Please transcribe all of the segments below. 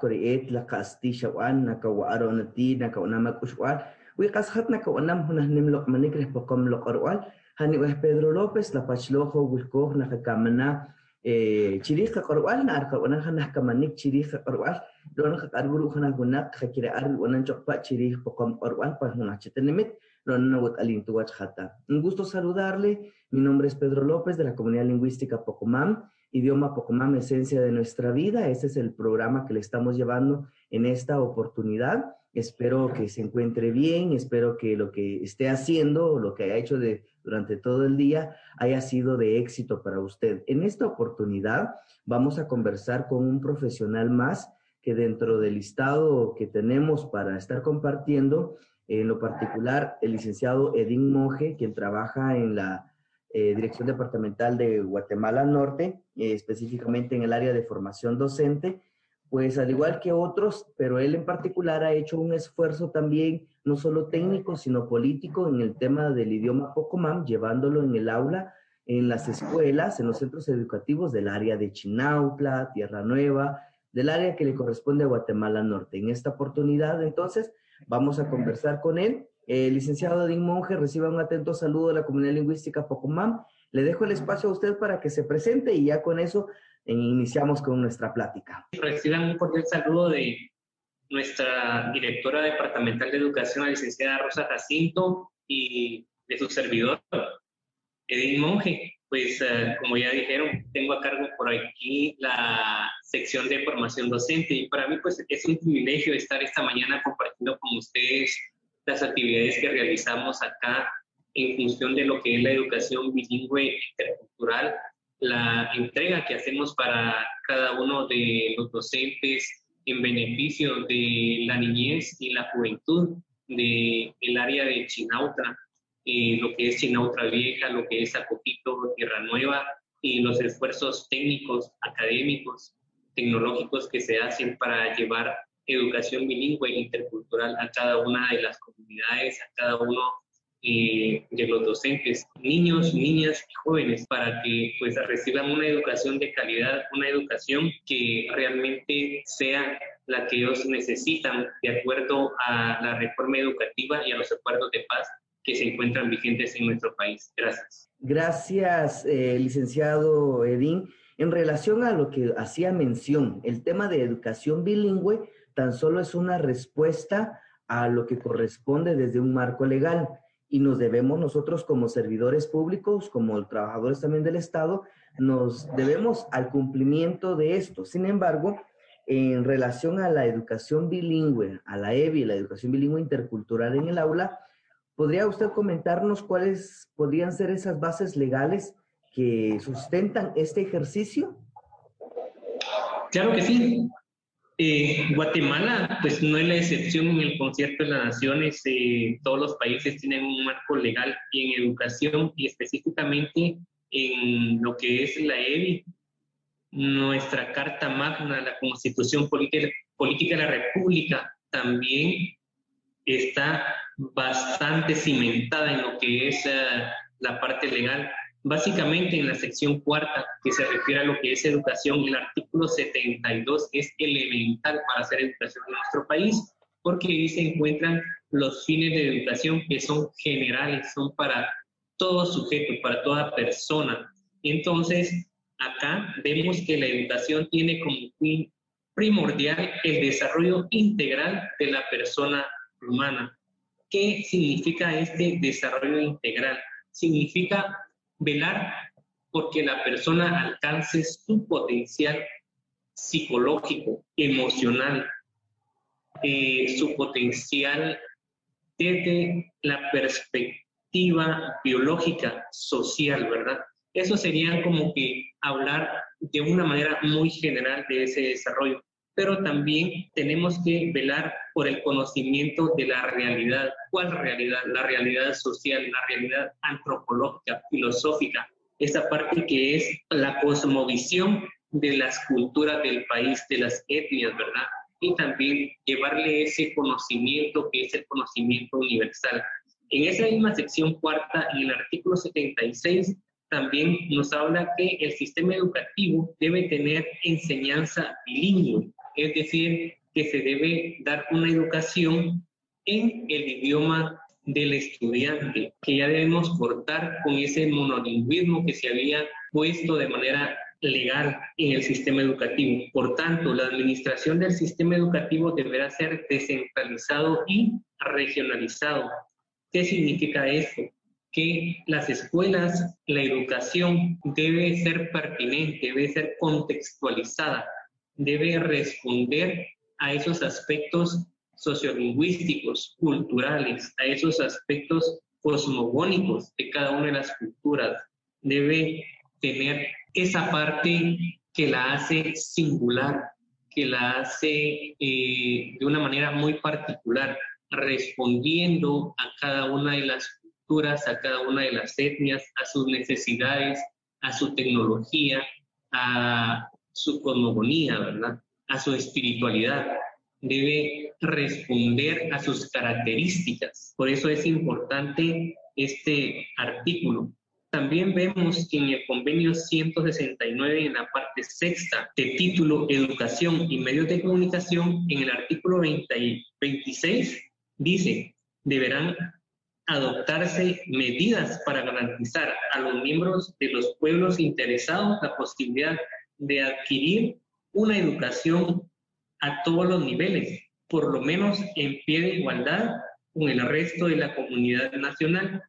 kore et la kasti shawan na ka waro na ti na ka unama kushwan wi kashat na ka unam huna nimlo manik reh pokom lo korwal hani weh Pedro López la pachlojo wilkoh na ka kamana eh chirih ka korwal na arka unan hana ka manik chirih ka korwal don ka karburu hana Un gusto saludarle. Mi nombre es Pedro López de la Comunidad Lingüística Pocomam, idioma Pocomam, esencia de nuestra vida. Este es el programa que le estamos llevando en esta oportunidad. Espero que se encuentre bien, espero que lo que esté haciendo, lo que haya hecho durante todo el día, haya sido de éxito para usted. En esta oportunidad vamos a conversar con un profesional más que dentro del listado que tenemos para estar compartiendo en lo particular, el licenciado Edín Monge, quien trabaja en la eh, Dirección Departamental de Guatemala Norte, eh, específicamente en el área de formación docente, pues al igual que otros, pero él en particular ha hecho un esfuerzo también, no solo técnico, sino político en el tema del idioma Pocomam, llevándolo en el aula, en las escuelas, en los centros educativos del área de Chinautla, Tierra Nueva, del área que le corresponde a Guatemala Norte. En esta oportunidad, entonces, Vamos a conversar con él. El licenciado Edín Monge, reciba un atento saludo de la comunidad lingüística Pocomam. Le dejo el espacio a usted para que se presente y ya con eso eh, iniciamos con nuestra plática. Reciban un cordial saludo de nuestra directora departamental de educación, la licenciada Rosa Jacinto, y de su servidor, Edín Monge. Pues eh, como ya dijeron, tengo a cargo por aquí la sección de formación docente y para mí pues es un privilegio estar esta mañana compartiendo con ustedes las actividades que realizamos acá en función de lo que es la educación bilingüe intercultural, la entrega que hacemos para cada uno de los docentes en beneficio de la niñez y la juventud del el área de Chinautra, eh, lo que es Chinautra Vieja, lo que es Acopito, Tierra Nueva, y los esfuerzos técnicos, académicos tecnológicos que se hacen para llevar educación bilingüe e intercultural a cada una de las comunidades, a cada uno eh, de los docentes, niños, niñas y jóvenes, para que pues reciban una educación de calidad, una educación que realmente sea la que ellos necesitan de acuerdo a la reforma educativa y a los acuerdos de paz que se encuentran vigentes en nuestro país. Gracias. Gracias, eh, licenciado Edín. En relación a lo que hacía mención, el tema de educación bilingüe tan solo es una respuesta a lo que corresponde desde un marco legal y nos debemos nosotros como servidores públicos, como trabajadores también del Estado, nos debemos al cumplimiento de esto. Sin embargo, en relación a la educación bilingüe, a la EBI, la educación bilingüe intercultural en el aula, ¿podría usted comentarnos cuáles podrían ser esas bases legales que sustentan este ejercicio? Claro que sí. Eh, Guatemala, pues no es la excepción en el concierto de las naciones. Eh, todos los países tienen un marco legal y en educación y específicamente en lo que es la EBI, nuestra Carta Magna, la Constitución Política, Política de la República, también está bastante cimentada en lo que es la parte legal Básicamente en la sección cuarta, que se refiere a lo que es educación, el artículo 72 es elemental para hacer educación en nuestro país, porque ahí se encuentran los fines de educación que son generales, son para todo sujeto, para toda persona. Entonces, acá vemos que la educación tiene como fin primordial el desarrollo integral de la persona humana. ¿Qué significa este desarrollo integral? Significa velar porque la persona alcance su potencial psicológico, emocional, eh, su potencial desde la perspectiva biológica, social, ¿verdad? Eso sería como que hablar de una manera muy general de ese desarrollo, pero también tenemos que velar por el conocimiento de la realidad. ¿Cuál realidad? La realidad social, la realidad antropológica, filosófica, esa parte que es la cosmovisión de las culturas del país, de las etnias, ¿verdad? Y también llevarle ese conocimiento que es el conocimiento universal. En esa misma sección cuarta, en el artículo 76, también nos habla que el sistema educativo debe tener enseñanza bilingüe, es decir, que se debe dar una educación en el idioma del estudiante, que ya debemos cortar con ese monolingüismo que se había puesto de manera legal en el sistema educativo. Por tanto, la administración del sistema educativo deberá ser descentralizado y regionalizado. ¿Qué significa esto? que las escuelas, la educación debe ser pertinente, debe ser contextualizada, debe responder a esos aspectos sociolingüísticos, culturales, a esos aspectos cosmogónicos de cada una de las culturas. Debe tener esa parte que la hace singular, que la hace eh, de una manera muy particular, respondiendo a cada una de las a cada una de las etnias, a sus necesidades, a su tecnología, a su cosmogonía, ¿verdad? A su espiritualidad. Debe responder a sus características. Por eso es importante este artículo. También vemos que en el convenio 169, en la parte sexta, de título Educación y Medios de Comunicación, en el artículo 20, 26, dice, deberán adoptarse medidas para garantizar a los miembros de los pueblos interesados la posibilidad de adquirir una educación a todos los niveles, por lo menos en pie de igualdad con el resto de la comunidad nacional.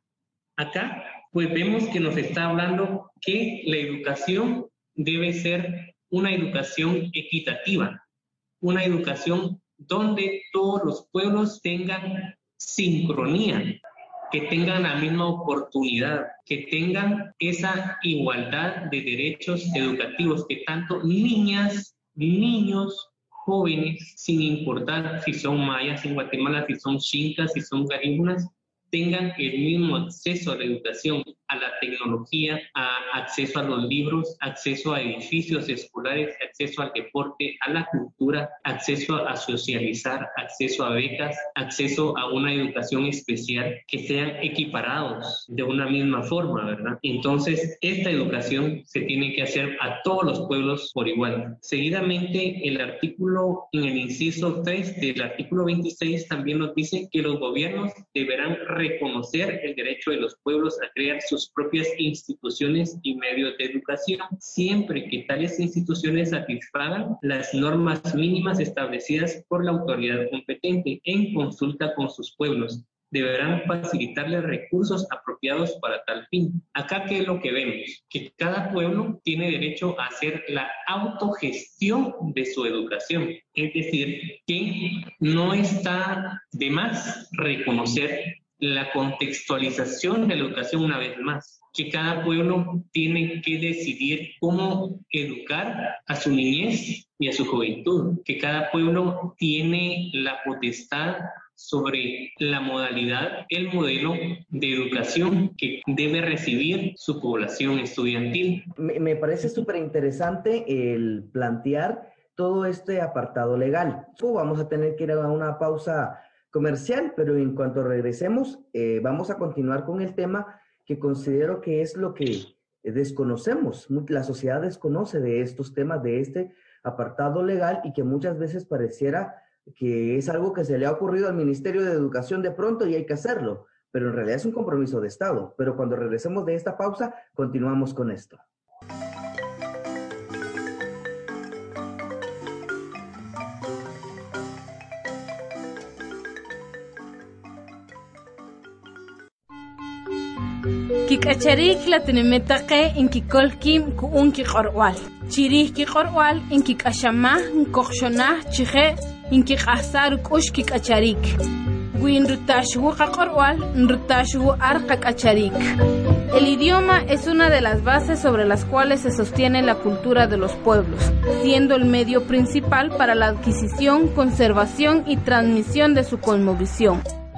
Acá, pues vemos que nos está hablando que la educación debe ser una educación equitativa, una educación donde todos los pueblos tengan sincronía, que tengan la misma oportunidad, que tengan esa igualdad de derechos educativos, que tanto niñas, niños, jóvenes, sin importar si son mayas en Guatemala, si son chincas, si son garíbunas, tengan el mismo acceso a la educación, a la tecnología, a acceso a los libros, acceso a edificios escolares, acceso al deporte, a la cultura, acceso a socializar, acceso a becas, acceso a una educación especial que sean equiparados de una misma forma, ¿verdad? Entonces, esta educación se tiene que hacer a todos los pueblos por igual. Seguidamente, el artículo, en el inciso 3 del artículo 26 también nos dice que los gobiernos deberán reconocer el derecho de los pueblos a crear sus propias instituciones y medios de educación, siempre que tales instituciones satisfagan las normas mínimas establecidas por la autoridad competente en consulta con sus pueblos deberán facilitarles recursos apropiados para tal fin. Acá, ¿qué es lo que vemos? Que cada pueblo tiene derecho a hacer la autogestión de su educación. Es decir, que no está de más reconocer la contextualización de la educación una vez más, que cada pueblo tiene que decidir cómo educar a su niñez y a su juventud, que cada pueblo tiene la potestad sobre la modalidad, el modelo de educación que debe recibir su población estudiantil. Me, parece súper interesante el plantear todo este apartado legal. Vamos a tener que ir a una pausa comercial, pero en cuanto regresemos, eh, vamos a continuar con el tema que considero que es lo que eh, desconocemos, la sociedad desconoce de estos temas, de este apartado legal y que muchas veces pareciera que es algo que se le ha ocurrido al Ministerio de Educación de pronto y hay que hacerlo, pero en realidad es un compromiso de Estado. Pero cuando regresemos de esta pausa, continuamos con esto. Kikacharik la tenemetake en kikolkim kuun kikorwal. Chirih kikorwal en kikashamah nkokshonah chije en kikasar kush kikacharik. Guin rutashu kakorwal rutashu arka kacharik. El idioma es una de las bases sobre las cuales se sostiene la cultura de los pueblos, siendo el medio principal para la adquisición, conservación y transmisión de su cosmovisión.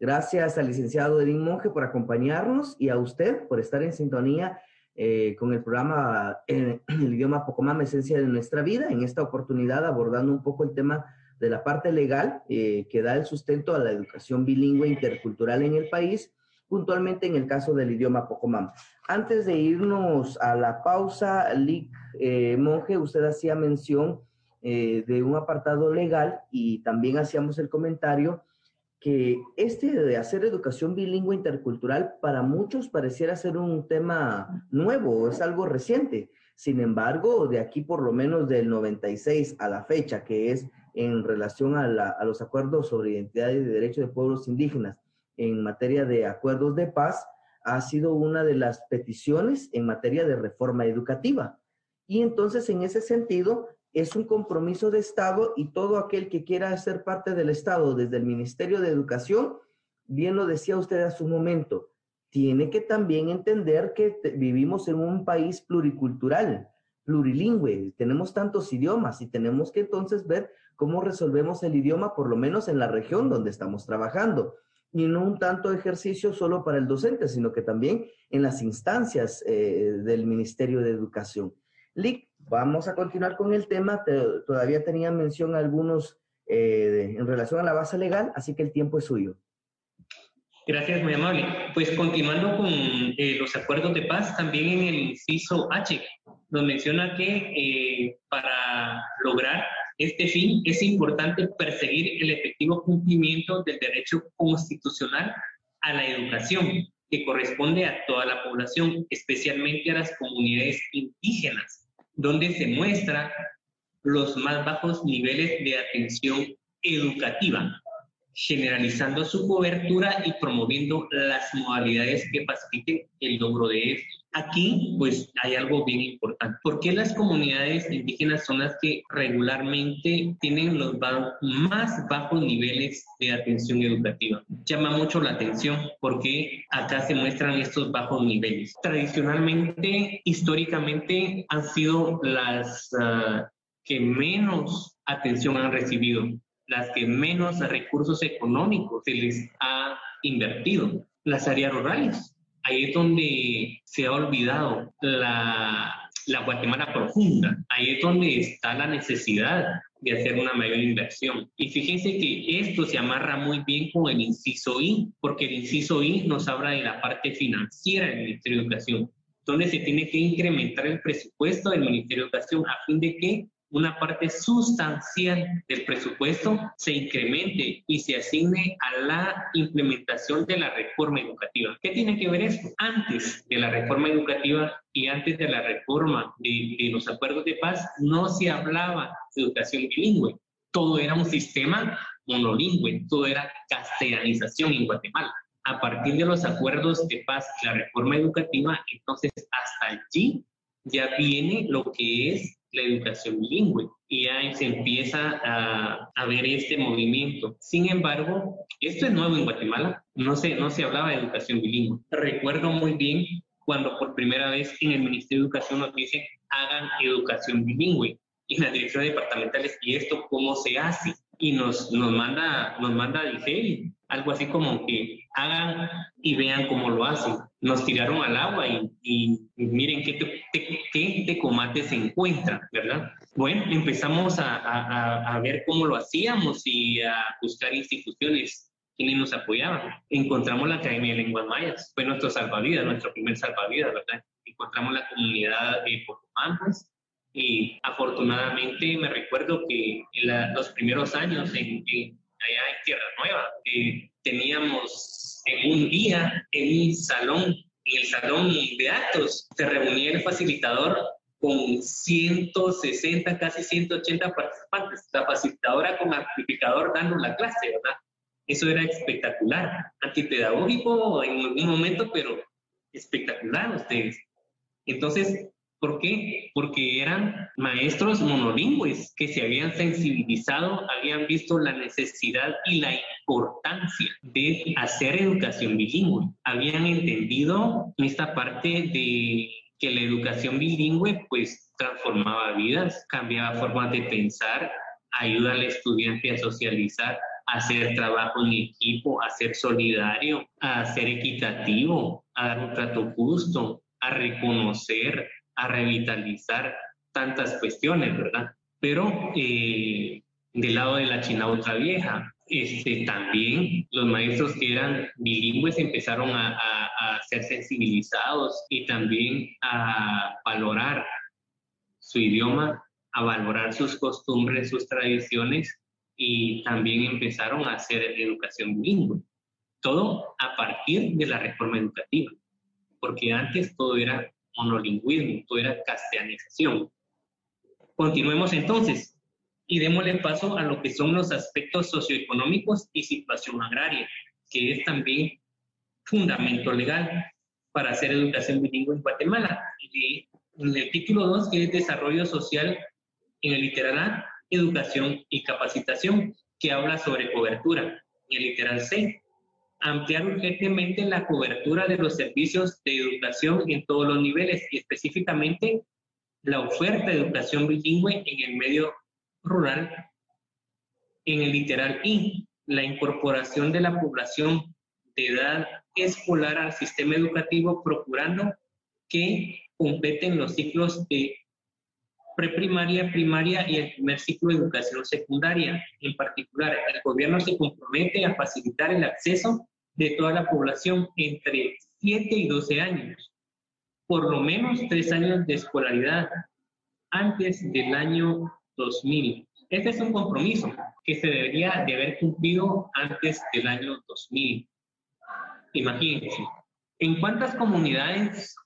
Gracias al licenciado Edín Monge por acompañarnos y a usted por estar en sintonía eh, con el programa en el idioma Pocomam, Esencia de Nuestra Vida, en esta oportunidad abordando un poco el tema de la parte legal eh, que da el sustento a la educación bilingüe intercultural en el país, puntualmente en el caso del idioma Pocomam. Antes de irnos a la pausa, Lick eh, Monge, usted hacía mención de un apartado legal y también hacíamos el comentario que este de hacer educación bilingüe intercultural para muchos pareciera ser un tema nuevo, es algo reciente. Sin embargo, de aquí por lo menos del 96 a la fecha, que es en relación a, a los acuerdos sobre identidad y derechos de pueblos indígenas en materia de acuerdos de paz, ha sido una de las peticiones en materia de reforma educativa. Y entonces, en ese sentido, es un compromiso de Estado y todo aquel que quiera ser parte del Estado desde el Ministerio de Educación, bien lo decía usted a su momento, tiene que también entender que vivimos en un país pluricultural, plurilingüe, tenemos tantos idiomas y tenemos que entonces ver cómo resolvemos el idioma, por lo menos en la región donde estamos trabajando. Y no un tanto ejercicio solo para el docente, sino que también en las instancias eh, del Ministerio de Educación. Lick, vamos a continuar con el tema. todavía tenía mención algunos eh, en relación a la base legal, así que el tiempo es suyo. Gracias, muy amable. Pues continuando con eh, los acuerdos de paz, también en el inciso H nos menciona que eh, para lograr este fin es importante perseguir el efectivo cumplimiento del derecho constitucional a la educación, que corresponde a toda la población, especialmente a las comunidades indígenas, donde se muestra los más bajos niveles de atención educativa, generalizando su cobertura y promoviendo las modalidades que faciliten el logro de esto. Aquí, pues, hay algo bien importante. ¿Por qué las comunidades indígenas son las que regularmente tienen los más bajos niveles de atención educativa? Llama mucho la atención porque acá se muestran estos bajos niveles. Tradicionalmente, históricamente, han sido las uh, que menos atención han recibido, las que menos recursos económicos se les ha invertido, las áreas rurales ahí es donde se ha olvidado la, la Guatemala profunda, ahí es donde está la necesidad de hacer una mayor inversión. Y fíjense que esto se amarra muy bien con el inciso I, porque el inciso I nos habla de la parte financiera del Ministerio de Educación, donde se tiene que incrementar el presupuesto del Ministerio de Educación a fin de que una parte sustancial del presupuesto se incremente y se asigne a la implementación de la reforma educativa. ¿Qué tiene que ver esto? Antes de la reforma educativa y antes de la reforma de, los acuerdos de paz, no se hablaba de educación bilingüe. Todo era un sistema monolingüe, todo era castellanización en Guatemala. A partir de los acuerdos de paz y la reforma educativa, entonces hasta allí ya viene lo que es la educación bilingüe y ya se empieza a, a, ver este movimiento. Sin embargo, esto es nuevo en Guatemala, no se, no se hablaba de educación bilingüe. Recuerdo muy bien cuando por primera vez en el Ministerio de Educación nos dice hagan educación bilingüe en las direcciones departamentales y esto cómo se hace y nos, nos manda nos manda dije algo así como que hagan y vean cómo lo hacen. Nos tiraron al agua y, miren qué, te, qué tecomates se encuentran, ¿verdad? Bueno, empezamos a, a, a, ver cómo lo hacíamos y a buscar instituciones quienes nos apoyaban. Encontramos la Academia de Lenguas Mayas, fue nuestro salvavidas, nuestro primer salvavidas, ¿verdad? Encontramos la comunidad de pues, y afortunadamente me recuerdo que en los primeros años en, allá en Tierra Nueva eh, teníamos en un día en un salón, en el salón de actos, se reunía el facilitador con 160, casi 180 participantes, la facilitadora con amplificador dando la clase, ¿verdad? Eso era espectacular, antipedagógico en algún momento, pero espectacular ustedes. Entonces, ¿Por qué? Porque eran maestros monolingües que se habían sensibilizado, habían visto la necesidad y la importancia de hacer educación bilingüe. Habían entendido esta parte de que la educación bilingüe pues transformaba vidas, cambiaba formas de pensar, ayuda al estudiante a socializar, a hacer trabajo en equipo, a ser solidario, a ser equitativo, a dar un trato justo, a reconocer, a revitalizar tantas cuestiones, ¿verdad? Pero eh, del lado de la China ultravieja, este, también los maestros que eran bilingües empezaron a, a, ser sensibilizados y también a valorar su idioma, a valorar sus costumbres, sus tradiciones y también empezaron a hacer educación bilingüe. Todo a partir de la reforma educativa, porque antes todo era monolingüismo, todo era castellanización. Continuemos entonces y démosle paso a lo que son los aspectos socioeconómicos y situación agraria, que es también fundamento legal para hacer educación bilingüe en Guatemala. Y en el título 2, que es Desarrollo Social, en el literal A, Educación y Capacitación, que habla sobre cobertura. En el literal C, ampliar urgentemente la cobertura de los servicios de educación en todos los niveles y específicamente la oferta de educación bilingüe en el medio rural. En el literal I, la incorporación de la población de edad escolar al sistema educativo procurando que completen los ciclos de preprimaria, primaria y el primer ciclo de educación secundaria. En particular, el gobierno se compromete a facilitar el acceso de toda la población entre 7 y 12 años, por lo menos 3 años de escolaridad antes del año 2000. Este es un compromiso que se debería de haber cumplido antes del año 2000. Imagínense, ¿en cuántas comunidades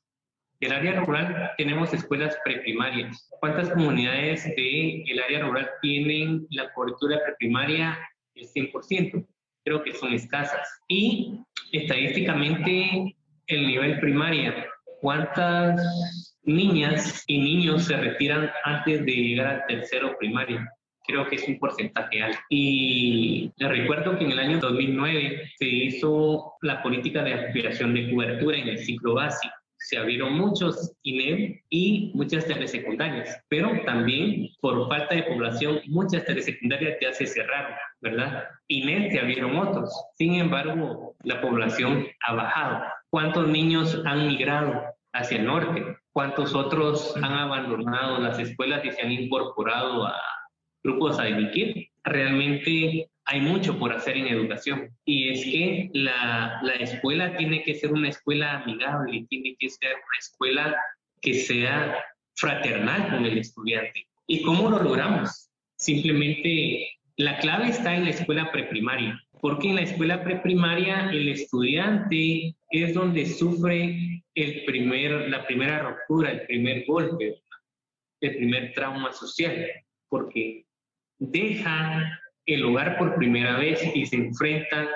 del área rural tenemos escuelas preprimarias? ¿Cuántas comunidades del área rural tienen la cobertura preprimaria el 100%? Creo que son escasas. Y estadísticamente, el nivel primaria, ¿cuántas niñas y niños se retiran antes de llegar al tercero primario? Creo que es un porcentaje alto. Y recuerdo que en el año 2009 se hizo la política de aspiración de cobertura en el ciclo básico se abrieron muchos INEM y muchas telesecundarias, pero también por falta de población muchas telesecundarias ya se cerraron, ¿verdad? INEM se abrieron otros, sin embargo la población ha bajado. ¿Cuántos niños han migrado hacia el norte? ¿Cuántos otros han abandonado las escuelas y se han incorporado a grupos a delinquir? Realmente hay mucho por hacer en educación y es que la, la, escuela tiene que ser una escuela amigable, tiene que ser una escuela que sea fraternal con el estudiante. ¿Y cómo lo logramos? Simplemente la clave está en la escuela preprimaria, porque en la escuela preprimaria el estudiante es donde sufre el primer, la primera ruptura, el primer golpe, el primer trauma social, porque deja el hogar por primera vez y se enfrenta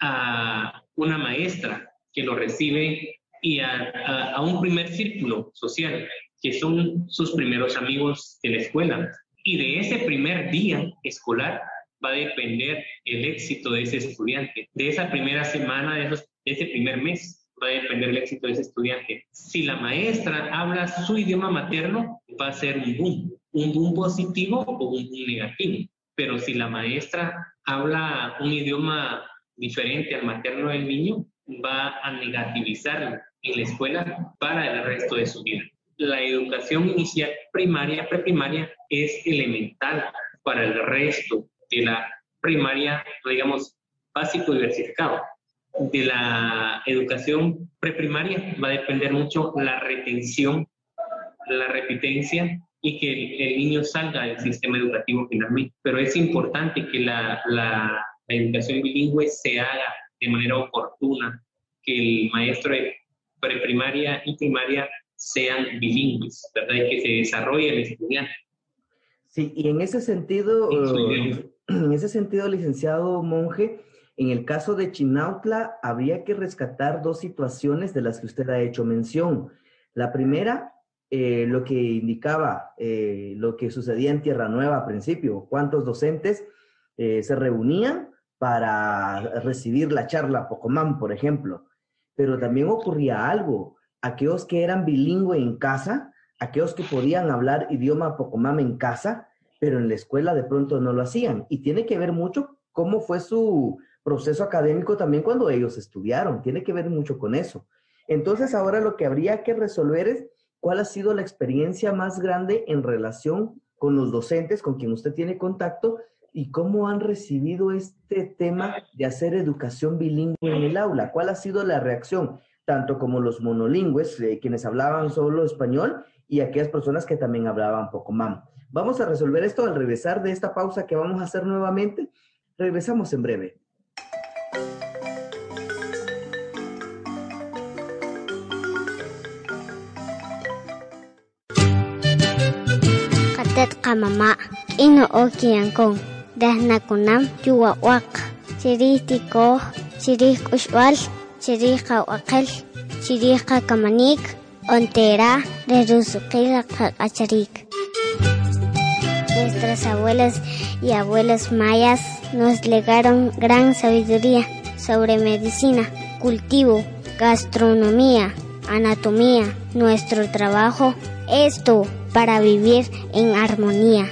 a una maestra que lo recibe y a, un primer círculo social, que son sus primeros amigos de la escuela. Y de ese primer día escolar va a depender el éxito de ese estudiante, de esa primera semana, de, ese primer mes, va a depender del éxito de ese estudiante. Si la maestra habla su idioma materno, va a ser un boom, un boom positivo o un boom negativo. Pero si la maestra habla un idioma diferente al materno del niño, va a negativizarlo en la escuela para el resto de su vida. La educación inicial primaria, preprimaria, es elemental para el resto de la primaria, digamos, básico diversificado. De la educación preprimaria va a depender mucho la retención, la repitencia y que el, niño salga del sistema educativo finalmente. Pero es importante que la, la, la educación bilingüe se haga de manera oportuna, que el maestro de preprimaria y primaria sean bilingües, ¿verdad? Y que se desarrolle el estudiante. Sí, y en ese sentido, en ese sentido, licenciado Monje, en el caso de Chinautla, habría que rescatar dos situaciones de las que usted ha hecho mención. La primera, eh, lo que indicaba eh, lo que sucedía en Tierra Nueva al principio, cuántos docentes eh, se reunían para recibir la charla Pocomán, por ejemplo. Pero también ocurría algo, aquellos que eran bilingües en casa, aquellos que podían hablar idioma Pocomán en casa, pero en la escuela de pronto no lo hacían. Y tiene que ver mucho cómo fue su proceso académico también cuando ellos estudiaron, tiene que ver mucho con eso. Entonces ahora lo que habría que resolver es cuál ha sido la experiencia más grande en relación con los docentes con quien usted tiene contacto y cómo han recibido este tema de hacer educación bilingüe en el aula. ¿Cuál ha sido la reacción? Tanto como los monolingües, eh, quienes hablaban solo español, y aquellas personas que también hablaban poco mam. Vamos a resolver esto al regresar de esta pausa que vamos a hacer nuevamente. Regresamos en breve. Kamama, ino okiankon, dahnakunam yuwawak, chiristiko, chirih kushwal, chirih kawakel, chirih kamanik, ontera, rerusuqila acharik. Nuestras abuelas y abuelos mayas nos legaron gran sabiduría sobre medicina, cultivo, gastronomía, anatomía, nuestro trabajo, esto para vivir en armonía.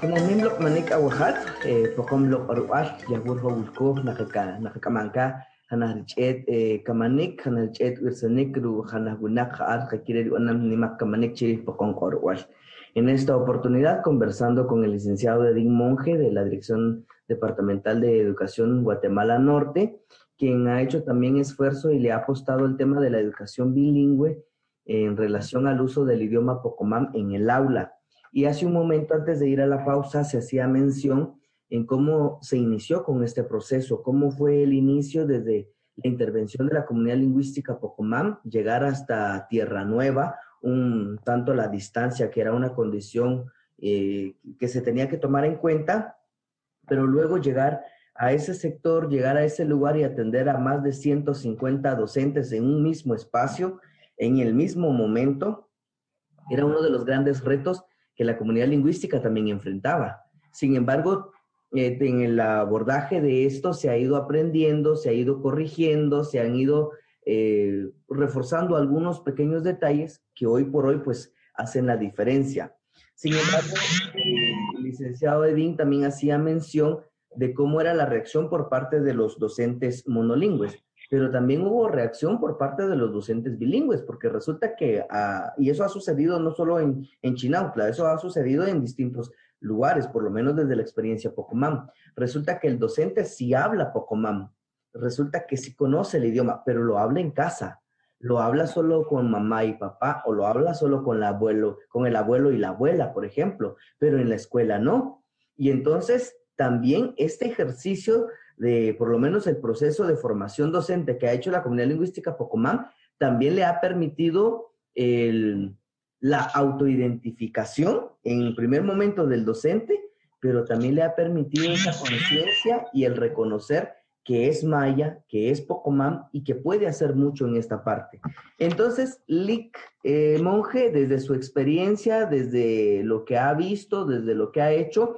Kunanimlok manik awajat, eh, pokomlok arual, yagur hawulko, nakakamanka, hanarichet eh, kamanik hanarichet wirsanik ru hanagunak haad kakire anam nimak kamanik chiri pokon korwal. En esta oportunidad, conversando con el licenciado Edín Monge de la Dirección Departamental de Educación Guatemala Norte, quien ha hecho también esfuerzo y le ha apostado el tema de la educación bilingüe en relación al uso del idioma Pocomam en el aula. Y hace un momento antes de ir a la pausa se hacía mención en cómo se inició con este proceso, cómo fue el inicio desde la intervención de la comunidad lingüística Pocomam, llegar hasta Tierra Nueva, un tanto la distancia, que era una condición eh, que se tenía que tomar en cuenta, pero luego llegar a ese sector, llegar a ese lugar y atender a más de 150 docentes en un mismo espacio, en el mismo momento, era uno de los grandes retos que la comunidad lingüística también enfrentaba. Sin embargo, eh, en el abordaje de esto se ha ido aprendiendo, se ha ido corrigiendo, se han ido eh, reforzando algunos pequeños detalles que hoy por hoy pues hacen la diferencia. Sin embargo, el licenciado Edín también hacía mención de cómo era la reacción por parte de los docentes monolingües, pero también hubo reacción por parte de los docentes bilingües, porque resulta que, ah, y eso ha sucedido no solo en, en Chinautla, eso ha sucedido en distintos lugares, por lo menos desde la experiencia Pocomam. Resulta que el docente sí habla Pocomam, resulta que sí conoce el idioma, pero lo habla en casa, lo habla solo con mamá y papá, o lo habla solo con el abuelo, con el abuelo y la abuela, por ejemplo, pero en la escuela no. Y entonces también este ejercicio de, por lo menos el proceso de formación docente que ha hecho la comunidad lingüística Pocomam, también le ha permitido el, la autoidentificación en el primer momento del docente, pero también le ha permitido esa conciencia y el reconocer que es maya, que es Pocomam y que puede hacer mucho en esta parte. Entonces, Lick eh, Monje, desde su experiencia, desde lo que ha visto, desde lo que ha hecho,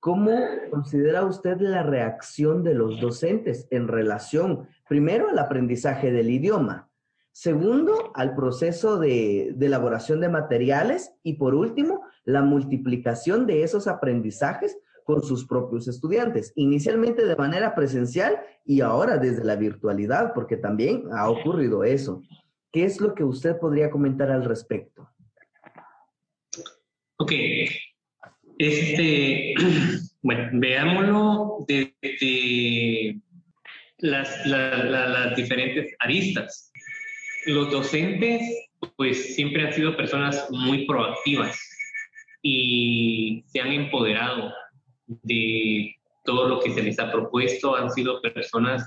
¿Cómo considera usted la reacción de los docentes en relación, primero, al aprendizaje del idioma, segundo, al proceso de, elaboración de materiales y, por último, la multiplicación de esos aprendizajes con sus propios estudiantes, inicialmente de manera presencial y ahora desde la virtualidad, porque también ha ocurrido eso. ¿Qué es lo que usted podría comentar al respecto? Ok, este, bueno, veámoslo desde las, las diferentes aristas. Los docentes, pues siempre han sido personas muy proactivas y se han empoderado de todo lo que se les ha propuesto. Han sido personas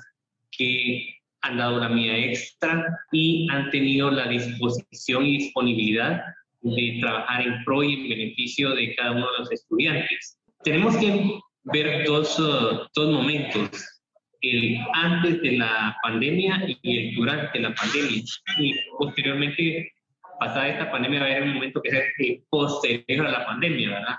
que han dado la mía extra y han tenido la disposición y disponibilidad de trabajar en pro y en beneficio de cada uno de los estudiantes. Tenemos que ver dos, dos momentos, el antes de la pandemia y el durante la pandemia. Y posteriormente, pasada esta pandemia, va a haber un momento que es el posterior a la pandemia, ¿verdad?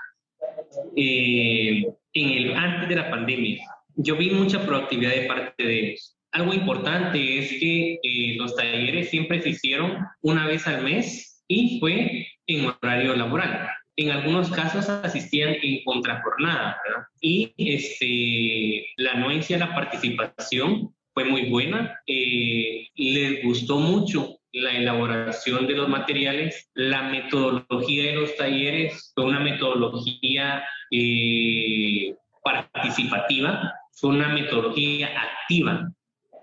Eh, en el antes de la pandemia, yo vi mucha proactividad de parte de ellos. Algo importante es que eh, los talleres siempre se hicieron una vez al mes y fue en horario laboral. En algunos casos asistían en contrajornada, ¿verdad? Y este, la anuencia, la participación fue muy buena. Eh, les gustó mucho la elaboración de los materiales, la metodología de los talleres fue una metodología eh, participativa, fue una metodología activa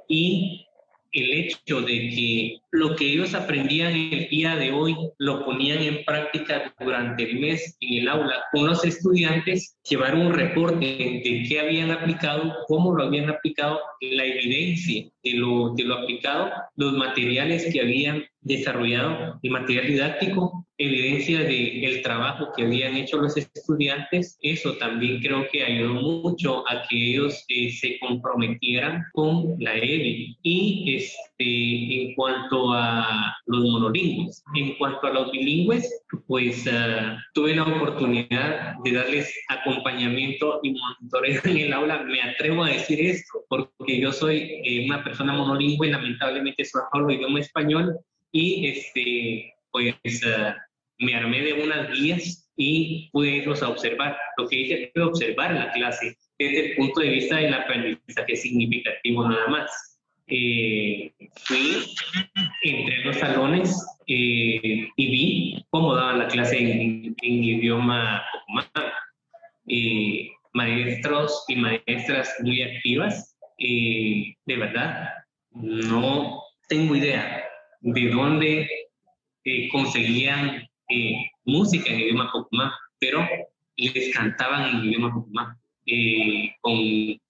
y el hecho de que lo que ellos aprendían el día de hoy lo ponían en práctica durante el mes en el aula. Con los estudiantes, llevar un reporte de qué habían aplicado, cómo lo habían aplicado, la evidencia de lo, de lo aplicado, los materiales que habían desarrollado, el material didáctico, evidencia del el trabajo que habían hecho los estudiantes, eso también creo que ayudó mucho a que ellos eh, se comprometieran con la EBI. Y este, en cuanto a los monolingües, en cuanto a los bilingües, pues uh, tuve la oportunidad de darles acompañamiento y monitoreo en el aula. Me atrevo a decir esto, porque yo soy eh, una persona monolingüe, lamentablemente solo hablo idioma español y este, pues uh, me armé de unas guías y pude irlos a observar. Lo que hice fue observar la clase desde el punto de vista del aprendizaje significativo nada más. Eh, fui, entre los salones eh, y vi cómo daban la clase en, idioma eh, maestros y maestras muy activas, de verdad, no tengo idea de dónde conseguían eh, música en idioma Pocumá, pero les cantaban en idioma Pocumá. Eh, con,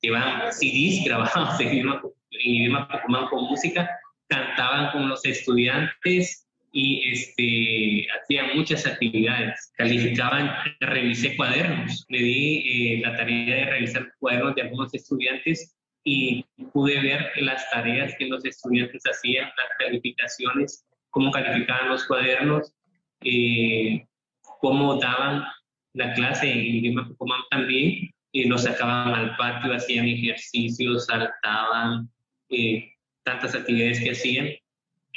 llevaban CDs grabados en idioma, en idioma Pocumá con música, cantaban con los estudiantes y este, hacían muchas actividades. Calificaban, revisé cuadernos, me di eh, la tarea de revisar cuadernos de algunos estudiantes y pude ver las tareas que los estudiantes hacían, las calificaciones, cómo calificaban los cuadernos eh, cómo daban la clase en idioma Tucumán también, eh, los sacaban al patio, hacían ejercicios, saltaban, eh, tantas actividades que hacían.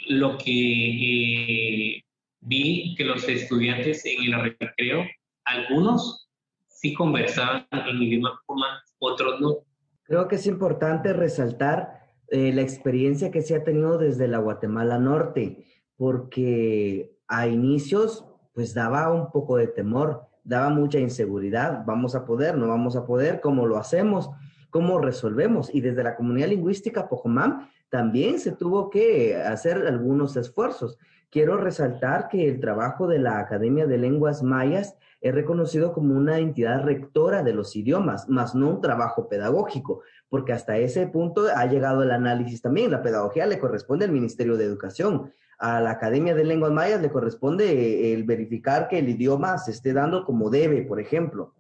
Lo que eh, vi que los estudiantes en el recreo, algunos sí conversaban en idioma Tucumán, otros no. Creo que es importante resaltar la experiencia que se ha tenido desde la Guatemala Norte, porque a inicios pues daba un poco de temor, daba mucha inseguridad, vamos a poder, no vamos a poder, cómo lo hacemos, cómo resolvemos. Y desde la comunidad lingüística Pojomam también se tuvo que hacer algunos esfuerzos. Quiero resaltar que el trabajo de la Academia de Lenguas Mayas es reconocido como una entidad rectora de los idiomas, más no un trabajo pedagógico, porque hasta ese punto ha llegado el análisis también. La pedagogía le corresponde al Ministerio de Educación a la Academia de Lenguas Mayas le corresponde eh, el verificar que el idioma se esté dando como debe, por ejemplo.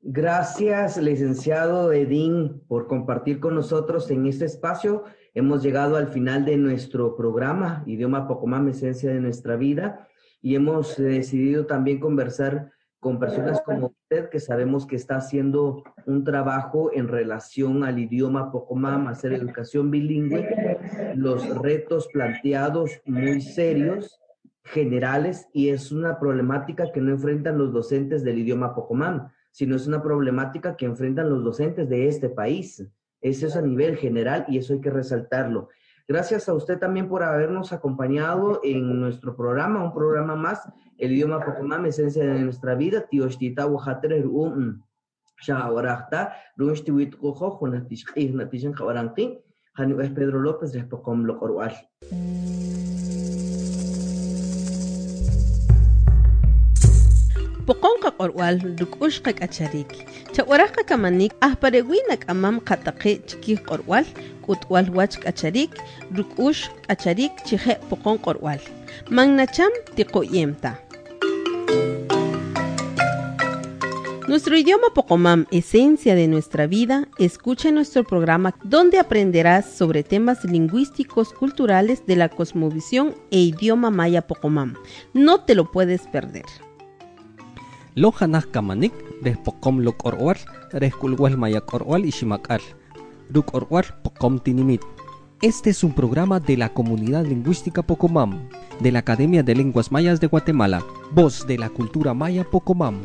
Gracias, licenciado Edín, por compartir con nosotros en este espacio. Hemos llegado al final de nuestro programa, Idioma Pocomam, Esencia de nuestra vida, y hemos decidido también conversar con personas como usted que sabemos que está haciendo un trabajo en relación al idioma Pocomam, hacer educación bilingüe, los retos planteados muy serios, generales, y es una problemática que no enfrentan los docentes del idioma Pocomam, sino es una problemática que enfrentan los docentes de este país. Eso es a nivel general y eso hay que resaltarlo. Gracias a usted también por habernos acompañado en nuestro programa, un programa más, el idioma Pocomam, esencia de nuestra vida, tío Shtita Wahater Um. Shawarachta, Runshti Witkojo, Junatishki, Natishan Kawaranki, Hanu es Pedro López, de Pocom Locorwal. Pokonka qorwal dukushqa k'acharik. Chawaraqqa kamanik ahparewinak amam qataqi chiki qorwal, k'utwal wach k'acharik, dukush k'acharik chije pokon qorwal. Magnacham tiqoyemta. Nuestro idioma Pocomam, esencia de nuestra vida, escucha nuestro programa donde aprenderás sobre temas lingüísticos culturales de la cosmovisión e idioma maya Pocomam. No te lo puedes perder. Kamanik, tinimit. Este es un programa de la comunidad lingüística Pocomam, de la Academia de Lenguas Mayas de Guatemala, voz de la cultura maya Pocomam.